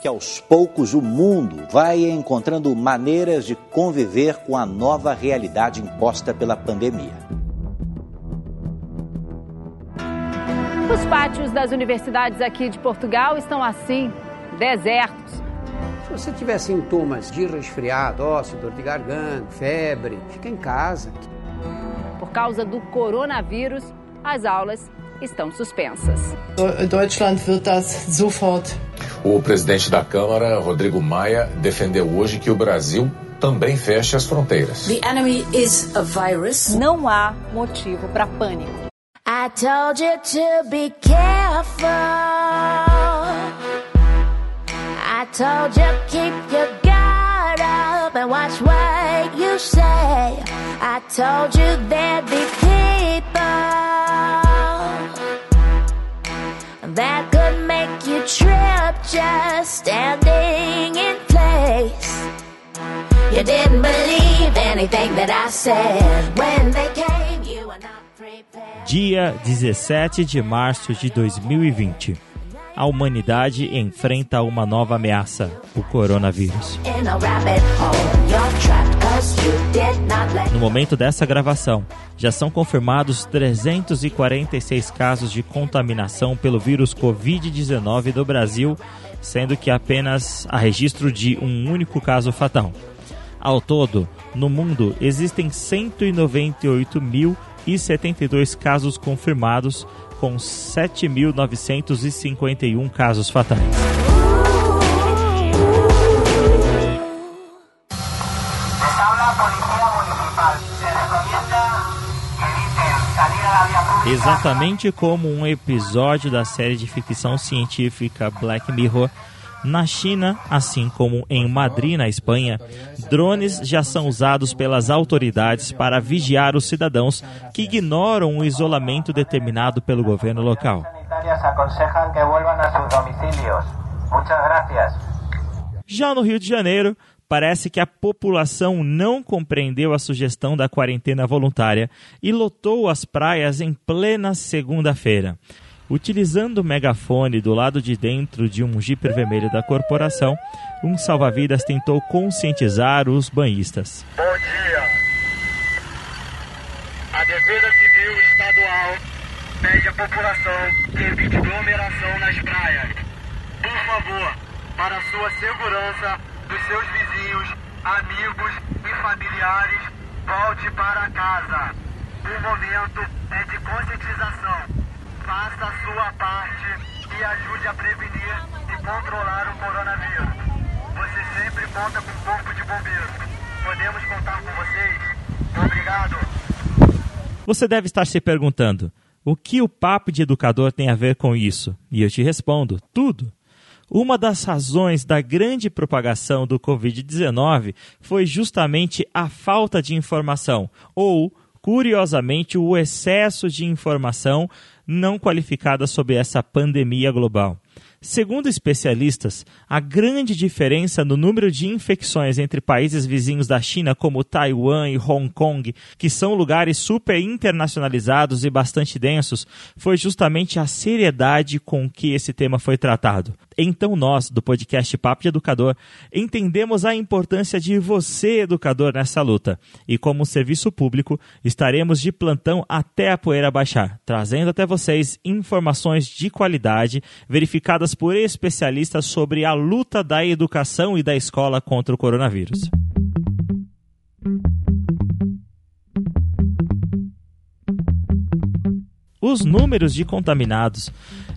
que aos poucos o mundo vai encontrando maneiras de conviver com a nova realidade imposta pela pandemia. Os pátios das universidades aqui de Portugal estão assim, desertos. Se você tiver sintomas de resfriado, tosse, dor de garganta, febre, fica em casa. Por causa do coronavírus, as aulas estão suspensas. Deutschland wird das sofort. O presidente da Câmara, Rodrigo Maia, defendeu hoje que o Brasil também feche as fronteiras. The enemy is a virus. Não há motivo para pânico. I told you to be careful. I told you keep your guard up and watch what you say. I told you there'd be people that could make you trip just standing in place. You didn't believe anything that I said when they came. You were not prepared. Dia 17 de março de 2020. A humanidade enfrenta uma nova ameaça, o coronavírus. In a rabbit hole, you're trapped No momento dessa gravação, já são confirmados 346 casos de contaminação pelo vírus Covid-19 do Brasil, sendo que apenas há registro de um único caso fatal. Ao todo, no mundo existem 198.072 casos confirmados, com 7.951 casos fatais. Exatamente como um episódio da série de ficção científica Black Mirror, na China, assim como em Madrid, na Espanha, drones já são usados pelas autoridades para vigiar os cidadãos que ignoram o isolamento determinado pelo governo local. Já no Rio de Janeiro, parece que a população não compreendeu a sugestão da quarentena voluntária e lotou as praias em plena segunda-feira. Utilizando o megafone do lado de dentro de um Jeep vermelho da corporação, um salva-vidas tentou conscientizar os banhistas. Bom dia. A Defesa Civil Estadual pede à população que evite aglomeração nas praias. Por favor, para sua segurança, dos seus vizinhos, amigos e familiares, volte para casa. O momento é de conscientização. Faça a sua parte e ajude a prevenir e controlar o coronavírus. Você sempre conta com o corpo de bombeiros. Podemos contar com vocês? Obrigado. Você deve estar se perguntando: o que o papo de educador tem a ver com isso? E eu te respondo: tudo. Uma das razões da grande propagação do Covid-19 foi justamente a falta de informação, ou, curiosamente, o excesso de informação não qualificada sobre essa pandemia global. Segundo especialistas, a grande diferença no número de infecções entre países vizinhos da China, como Taiwan e Hong Kong, que são lugares super internacionalizados e bastante densos, foi justamente a seriedade com que esse tema foi tratado. Então, nós, do podcast Papo de Educador, entendemos a importância de você, educador, nessa luta. E, como serviço público, estaremos de plantão até a poeira baixar, trazendo até vocês informações de qualidade verificadas por especialistas sobre a luta da educação e da escola contra o coronavírus. Os números de contaminados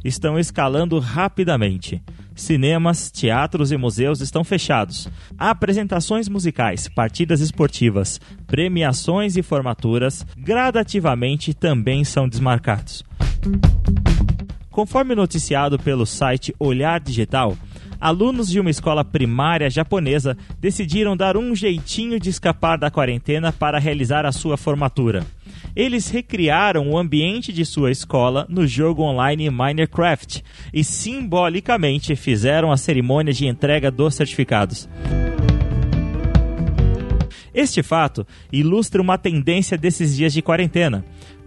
estão escalando rapidamente. Cinemas, teatros e museus estão fechados. Apresentações musicais, partidas esportivas, premiações e formaturas gradativamente também são desmarcados. Conforme noticiado pelo site Olhar Digital, alunos de uma escola primária japonesa decidiram dar um jeitinho de escapar da quarentena para realizar a sua formatura. Eles recriaram o ambiente de sua escola no jogo online Minecraft e simbolicamente fizeram a cerimônia de entrega dos certificados. Este fato ilustra uma tendência desses dias de quarentena.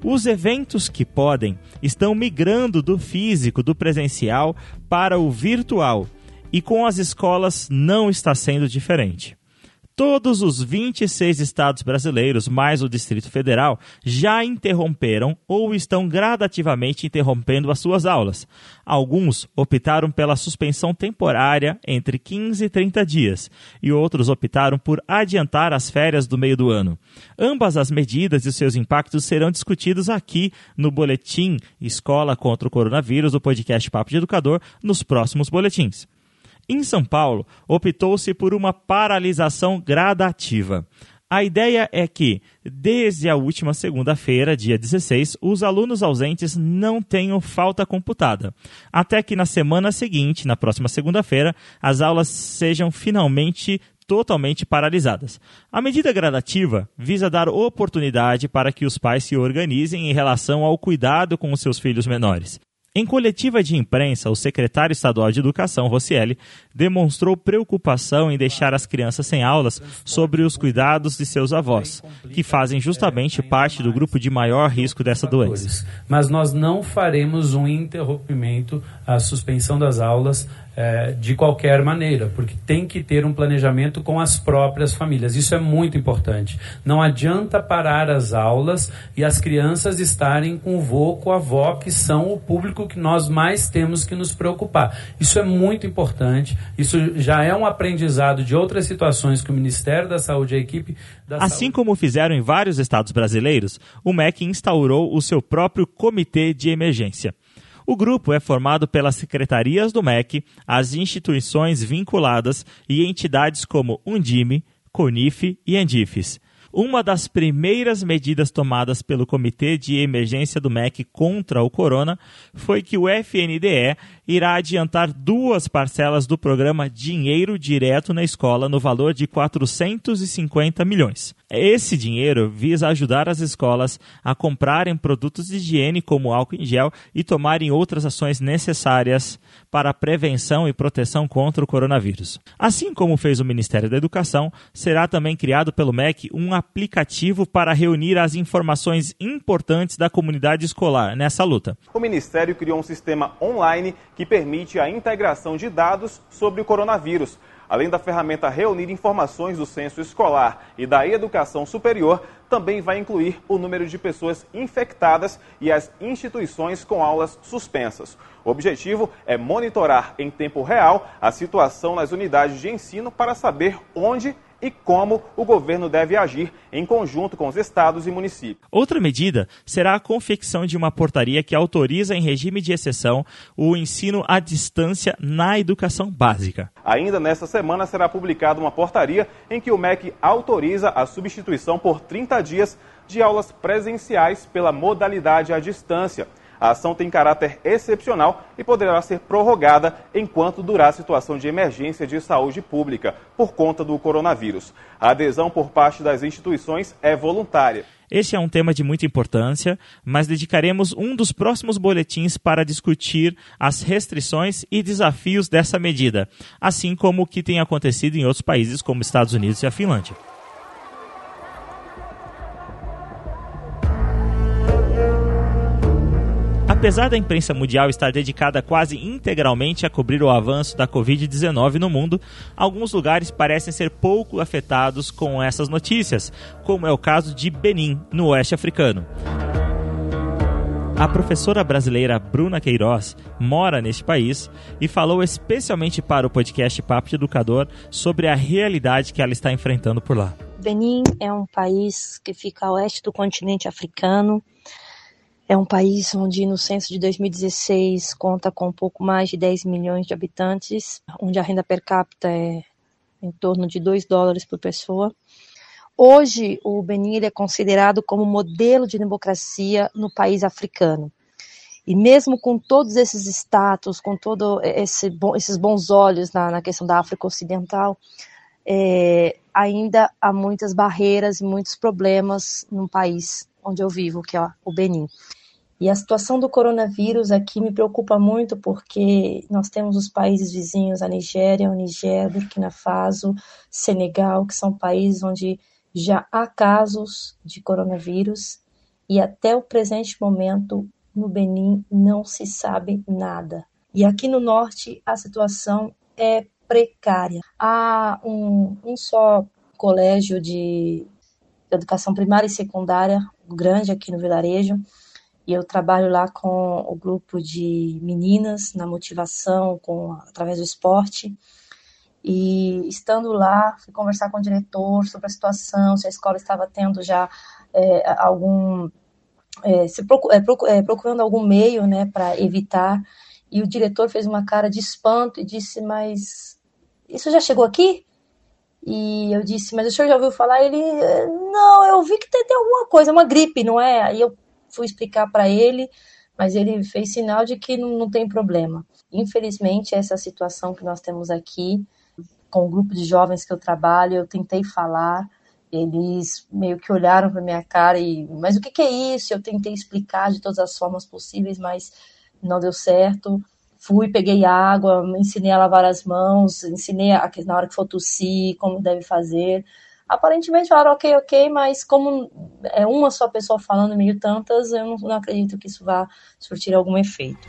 Os eventos que podem estão migrando do físico, do presencial, para o virtual. E com as escolas não está sendo diferente. Todos os 26 estados brasileiros, mais o Distrito Federal, já interromperam ou estão gradativamente interrompendo as suas aulas. Alguns optaram pela suspensão temporária entre 15 e 30 dias, e outros optaram por adiantar as férias do meio do ano. Ambas as medidas e seus impactos serão discutidos aqui no boletim Escola contra o Coronavírus, do podcast Papo de Educador, nos próximos boletins. Em São Paulo, optou-se por uma paralisação gradativa. A ideia é que, desde a última segunda-feira, dia 16, os alunos ausentes não tenham falta computada, até que na semana seguinte, na próxima segunda-feira, as aulas sejam finalmente totalmente paralisadas. A medida gradativa visa dar oportunidade para que os pais se organizem em relação ao cuidado com os seus filhos menores. Em coletiva de imprensa, o secretário estadual de Educação, Rocieli, demonstrou preocupação em deixar as crianças sem aulas sobre os cuidados de seus avós, que fazem justamente parte do grupo de maior risco dessa doença. Mas nós não faremos um interrompimento, a suspensão das aulas é, de qualquer maneira, porque tem que ter um planejamento com as próprias famílias. Isso é muito importante. Não adianta parar as aulas e as crianças estarem com o vô, com a avó, que são o público que nós mais temos que nos preocupar. Isso é muito importante. Isso já é um aprendizado de outras situações que o Ministério da Saúde e a equipe da Assim Saúde... como fizeram em vários estados brasileiros, o MEC instaurou o seu próprio comitê de emergência. O grupo é formado pelas secretarias do MEC, as instituições vinculadas e entidades como Undime, Conif e Andifes. Uma das primeiras medidas tomadas pelo Comitê de Emergência do MEC contra o corona foi que o FNDE irá adiantar duas parcelas do programa Dinheiro Direto na Escola no valor de 450 milhões. Esse dinheiro visa ajudar as escolas a comprarem produtos de higiene como álcool em gel e tomarem outras ações necessárias para a prevenção e proteção contra o coronavírus. Assim como fez o Ministério da Educação, será também criado pelo MEC um aplicativo para reunir as informações importantes da comunidade escolar nessa luta. O Ministério criou um sistema online que permite a integração de dados sobre o coronavírus. Além da ferramenta reunir informações do censo escolar e da educação superior, também vai incluir o número de pessoas infectadas e as instituições com aulas suspensas. O objetivo é monitorar em tempo real a situação nas unidades de ensino para saber onde e como o governo deve agir em conjunto com os estados e municípios. Outra medida será a confecção de uma portaria que autoriza, em regime de exceção, o ensino à distância na educação básica. Ainda nesta semana será publicada uma portaria em que o MEC autoriza a substituição por 30 dias de aulas presenciais pela modalidade à distância. A ação tem caráter excepcional e poderá ser prorrogada enquanto durar a situação de emergência de saúde pública por conta do coronavírus. A adesão por parte das instituições é voluntária. Este é um tema de muita importância, mas dedicaremos um dos próximos boletins para discutir as restrições e desafios dessa medida, assim como o que tem acontecido em outros países como Estados Unidos e a Finlândia. Apesar da imprensa mundial estar dedicada quase integralmente a cobrir o avanço da Covid-19 no mundo, alguns lugares parecem ser pouco afetados com essas notícias, como é o caso de Benin, no oeste africano. A professora brasileira Bruna Queiroz mora neste país e falou especialmente para o podcast Papo de Educador sobre a realidade que ela está enfrentando por lá. Benin é um país que fica a oeste do continente africano. É um país onde no censo de 2016 conta com um pouco mais de 10 milhões de habitantes, onde a renda per capita é em torno de 2 dólares por pessoa. Hoje, o Benin é considerado como modelo de democracia no país africano. E mesmo com todos esses status, com todos esse, esses bons olhos na, na, questão da África Ocidental, é, ainda há muitas barreiras e muitos problemas no país onde eu vivo, que é o Benin. E a situação do coronavírus aqui me preocupa muito porque nós temos os países vizinhos, a Nigéria, o Niger, Burkina Faso, Senegal, que são países onde já há casos de coronavírus e até o presente momento no Benin não se sabe nada. E aqui no norte a situação é precária. Há um, um só colégio de educação primária e secundária grande aqui no vilarejo e eu trabalho lá com o grupo de meninas na motivação, com através do esporte. E estando lá, fui conversar com o diretor sobre a situação, se a escola estava tendo já é, algum. É, se procu é, é, procurando algum meio né, para evitar. E o diretor fez uma cara de espanto e disse: Mas isso já chegou aqui? E eu disse: Mas o senhor já ouviu falar? Ele: Não, eu vi que tem, tem alguma coisa, uma gripe, não é? Aí eu fui explicar para ele, mas ele fez sinal de que não, não tem problema. Infelizmente, essa situação que nós temos aqui, com o grupo de jovens que eu trabalho, eu tentei falar, eles meio que olharam para minha cara e, mas o que, que é isso? Eu tentei explicar de todas as formas possíveis, mas não deu certo. Fui, peguei água, ensinei a lavar as mãos, ensinei a, na hora que for tossir, como deve fazer aparentemente falaram ok, ok, mas como é uma só pessoa falando meio tantas, eu não, não acredito que isso vá surtir algum efeito.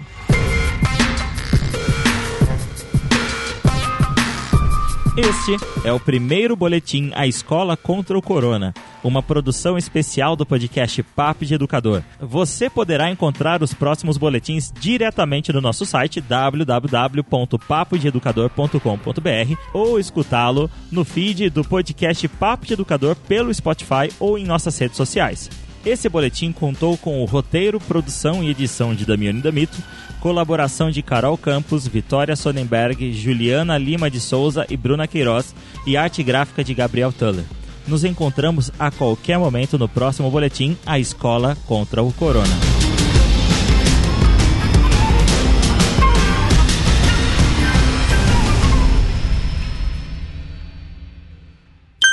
Este é o primeiro boletim A Escola contra o Corona, uma produção especial do podcast Papo de Educador. Você poderá encontrar os próximos boletins diretamente no nosso site www.papodeeducador.com.br ou escutá-lo no feed do podcast Papo de Educador pelo Spotify ou em nossas redes sociais. Esse boletim contou com o roteiro, produção e edição de Damiano Damito, colaboração de Carol Campos, Vitória Sonnenberg, Juliana Lima de Souza e Bruna Queiroz e arte gráfica de Gabriel Tuller. Nos encontramos a qualquer momento no próximo boletim A Escola contra o Corona.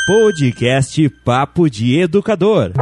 Podcast Papo de Educador.